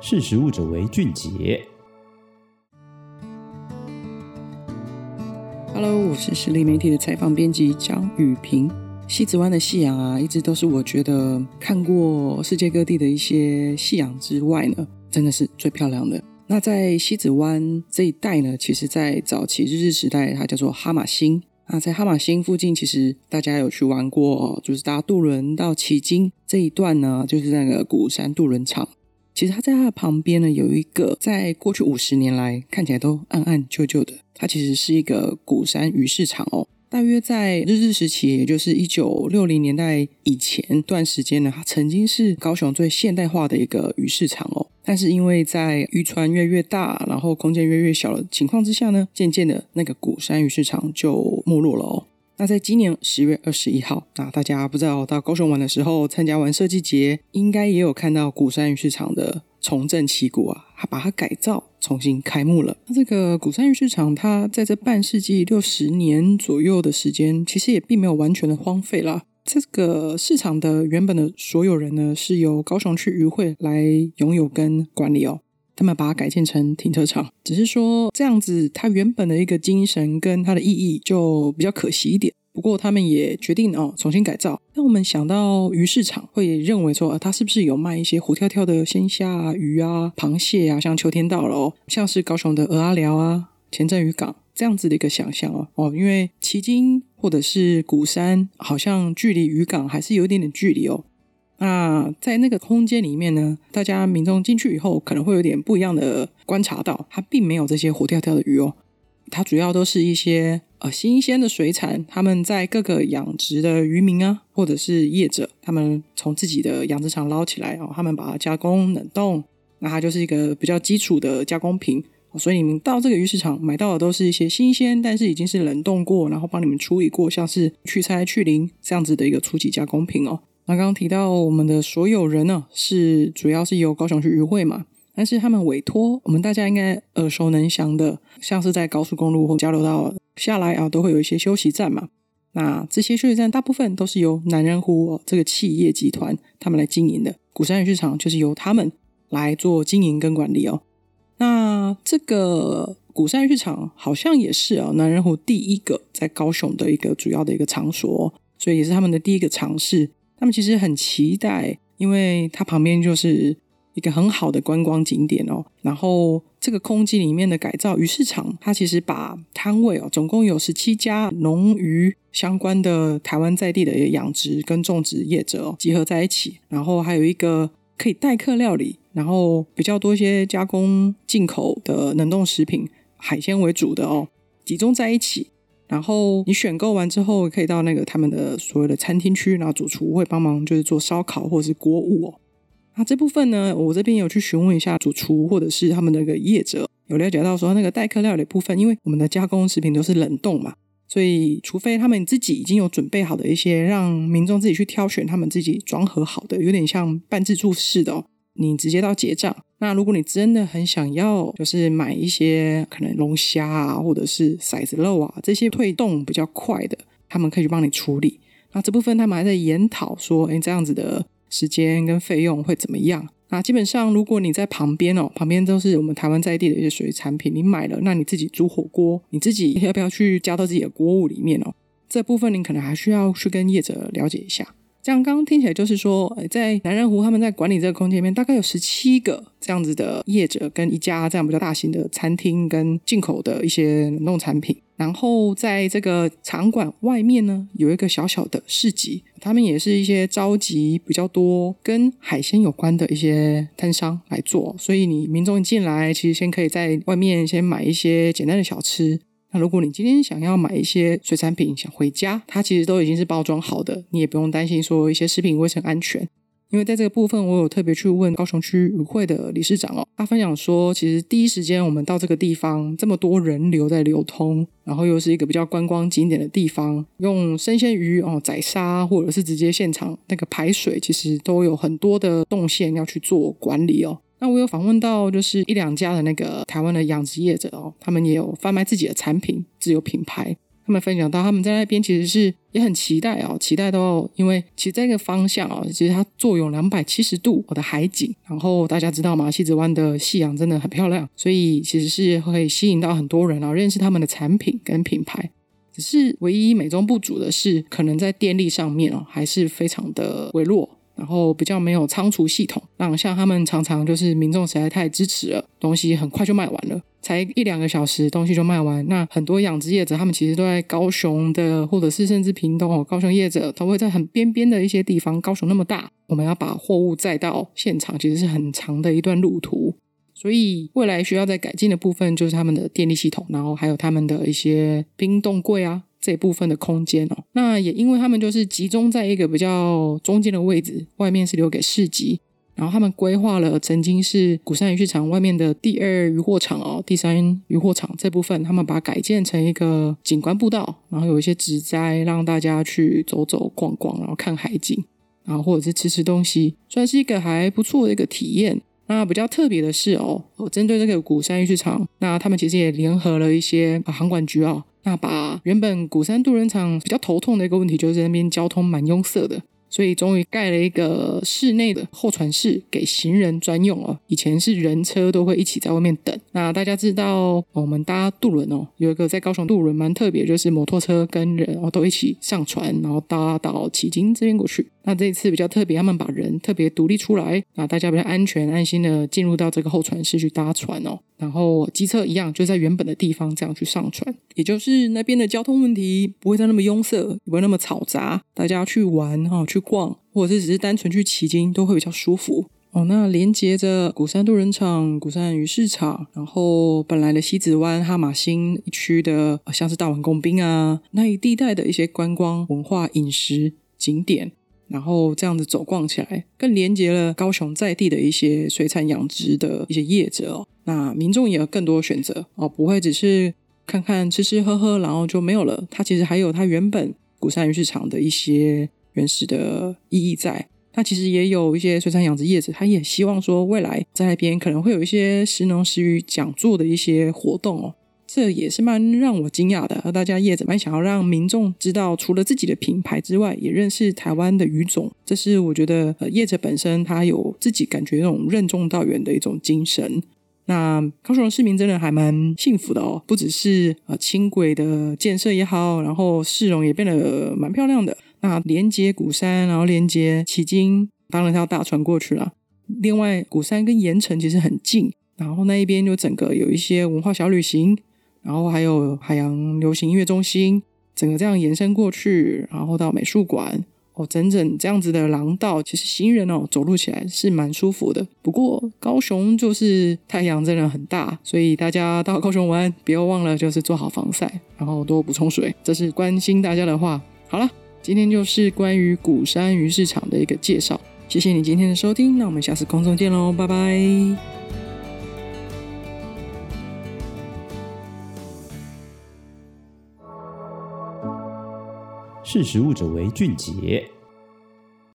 识食物者为俊杰。Hello，我是实力媒体的采访编辑张雨萍。西子湾的夕阳啊，一直都是我觉得看过世界各地的一些夕阳之外呢，真的是最漂亮的。那在西子湾这一带呢，其实在早期日治时代，它叫做哈马星。那在哈马星附近，其实大家有去玩过，就是搭渡轮到旗津这一段呢，就是那个鼓山渡轮场。其实它在它的旁边呢，有一个在过去五十年来看起来都暗暗旧旧的，它其实是一个鼓山鱼市场哦。大约在日治时期，也就是一九六零年代以前段时间呢，它曾经是高雄最现代化的一个鱼市场哦。但是因为在渔船越越大，然后空间越越小的情况之下呢，渐渐的那个鼓山鱼市场就没落了哦。那在今年十月二十一号，那大家不知道到高雄玩的时候，参加完设计节，应该也有看到鼓山鱼市场的重振旗鼓啊，它把它改造，重新开幕了。那这个鼓山鱼市场，它在这半世纪六十年左右的时间，其实也并没有完全的荒废啦。这个市场的原本的所有人呢，是由高雄区渔会来拥有跟管理哦。他们把它改建成停车场，只是说这样子，它原本的一个精神跟它的意义就比较可惜一点。不过他们也决定哦，重新改造。那我们想到鱼市场，会认为说，它是不是有卖一些活跳跳的鲜虾啊、鱼啊、螃蟹啊？像秋天到了哦，像是高雄的鹅阿寮啊、前镇渔港这样子的一个想象哦哦，因为旗津或者是鼓山，好像距离渔港还是有一点点距离哦。那在那个空间里面呢，大家民众进去以后，可能会有点不一样的观察到，它并没有这些活跳跳的鱼哦，它主要都是一些呃新鲜的水产，他们在各个养殖的渔民啊，或者是业者，他们从自己的养殖场捞起来哦，他们把它加工冷冻，那它就是一个比较基础的加工品，所以你们到这个鱼市场买到的都是一些新鲜，但是已经是冷冻过，然后帮你们处理过，像是去菜去鳞这样子的一个初级加工品哦。那刚刚提到我们的所有人呢，是主要是由高雄区渔会嘛，但是他们委托我们大家应该耳熟能详的，像是在高速公路或交流道下来啊，都会有一些休息站嘛。那这些休息站大部分都是由南仁湖哦这个企业集团他们来经营的，鼓山渔市场就是由他们来做经营跟管理哦。那这个鼓山渔市场好像也是啊，南仁湖第一个在高雄的一个主要的一个场所，所以也是他们的第一个尝试。他们其实很期待，因为它旁边就是一个很好的观光景点哦。然后这个空间里面的改造鱼市场，它其实把摊位哦，总共有十七家农渔相关的台湾在地的养殖跟种植业者哦，集合在一起。然后还有一个可以代客料理，然后比较多一些加工进口的冷冻食品、海鲜为主的哦，集中在一起。然后你选购完之后，可以到那个他们的所有的餐厅区，然后主厨会帮忙就是做烧烤或者是锅物哦。那这部分呢，我这边有去询问一下主厨或者是他们那个业者，有了解到说那个代客料理部分，因为我们的加工食品都是冷冻嘛，所以除非他们自己已经有准备好的一些，让民众自己去挑选他们自己装盒好的，有点像半自助式的哦。你直接到结账。那如果你真的很想要，就是买一些可能龙虾啊，或者是骰子肉啊，这些退冻比较快的，他们可以去帮你处理。那这部分他们还在研讨说，哎，这样子的时间跟费用会怎么样？那基本上如果你在旁边哦，旁边都是我们台湾在地的一些水产品，你买了，那你自己煮火锅，你自己要不要去加到自己的锅物里面哦？这部分你可能还需要去跟业者了解一下。这样刚刚听起来就是说，在南仁湖他们在管理这个空间里面，大概有十七个这样子的业者，跟一家这样比较大型的餐厅，跟进口的一些冷冻产品。然后在这个场馆外面呢，有一个小小的市集，他们也是一些召集比较多跟海鲜有关的一些摊商来做。所以你民众一进来，其实先可以在外面先买一些简单的小吃。那如果你今天想要买一些水产品，想回家，它其实都已经是包装好的，你也不用担心说一些食品卫生安全。因为在这个部分，我有特别去问高雄区渔会的理事长哦，他分享说，其实第一时间我们到这个地方，这么多人流在流通，然后又是一个比较观光景点的地方，用生鲜鱼哦宰杀，或者是直接现场那个排水，其实都有很多的动线要去做管理哦。那我有访问到，就是一两家的那个台湾的养殖业者哦，他们也有贩卖自己的产品，自有品牌。他们分享到他们在那边其实是也很期待哦，期待到因为其实这个方向哦，其实它坐拥两百七十度的海景，然后大家知道吗？西子湾的夕阳真的很漂亮，所以其实是会吸引到很多人啊，认识他们的产品跟品牌。只是唯一美中不足的是，可能在电力上面哦，还是非常的微弱。然后比较没有仓储系统，让像他们常常就是民众实在太支持了，东西很快就卖完了，才一两个小时东西就卖完。那很多养殖业者他们其实都在高雄的，或者是甚至屏东哦，高雄业者他会在很边边的一些地方。高雄那么大，我们要把货物载到现场，其实是很长的一段路途。所以未来需要再改进的部分就是他们的电力系统，然后还有他们的一些冰冻柜啊。这部分的空间哦，那也因为他们就是集中在一个比较中间的位置，外面是留给市集，然后他们规划了曾经是鼓山鱼市场外面的第二渔货场哦，第三渔货场这部分，他们把它改建成一个景观步道，然后有一些植栽让大家去走走逛逛，然后看海景，然后或者是吃吃东西，算是一个还不错的一个体验。那比较特别的是哦，针对这个鼓山鱼市场，那他们其实也联合了一些航管局哦。那把原本鼓山渡轮场比较头痛的一个问题，就是那边交通蛮拥塞的。所以终于盖了一个室内的候船室给行人专用哦。以前是人车都会一起在外面等。那大家知道我们搭渡轮哦，有一个在高雄渡轮蛮特别，就是摩托车跟人哦都一起上船，然后搭到旗津这边过去。那这一次比较特别，他们把人特别独立出来，那大家比较安全安心的进入到这个候船室去搭船哦。然后机车一样就在原本的地方这样去上船，也就是那边的交通问题不会再那么拥塞，不会那么嘈杂，大家去玩哈去。逛，或者是只是单纯去旗津，都会比较舒服哦。那连接着古山渡人场、古山鱼市场，然后本来的西子湾、哈玛星一区的，像是大碗公滨啊那一地带的一些观光、文化、饮食景点，然后这样子走逛起来，更连接了高雄在地的一些水产养殖的一些业者哦。那民众也有更多选择哦，不会只是看看吃吃喝喝，然后就没有了。它其实还有它原本鼓山鱼市场的一些。原始的意义在，那其实也有一些水产养殖业者，他也希望说未来在那边可能会有一些食农食鱼讲座的一些活动哦，这也是蛮让我惊讶的。而大家业者蛮想要让民众知道，除了自己的品牌之外，也认识台湾的鱼种，这是我觉得呃业者本身他有自己感觉那种任重道远的一种精神。那高雄的市民真的还蛮幸福的哦，不只是呃轻轨的建设也好，然后市容也变得蛮漂亮的。那连接鼓山，然后连接旗津，当然是要大船过去了。另外，鼓山跟盐城其实很近，然后那一边就整个有一些文化小旅行，然后还有海洋流行音乐中心，整个这样延伸过去，然后到美术馆，哦，整整这样子的廊道，其实行人哦走路起来是蛮舒服的。不过高雄就是太阳真的很大，所以大家到高雄玩，不要忘了就是做好防晒，然后多补充水，这是关心大家的话。好了。今天就是关于鼓山鱼市场的一个介绍，谢谢你今天的收听，那我们下次空中见喽，拜拜。识时务者为俊杰。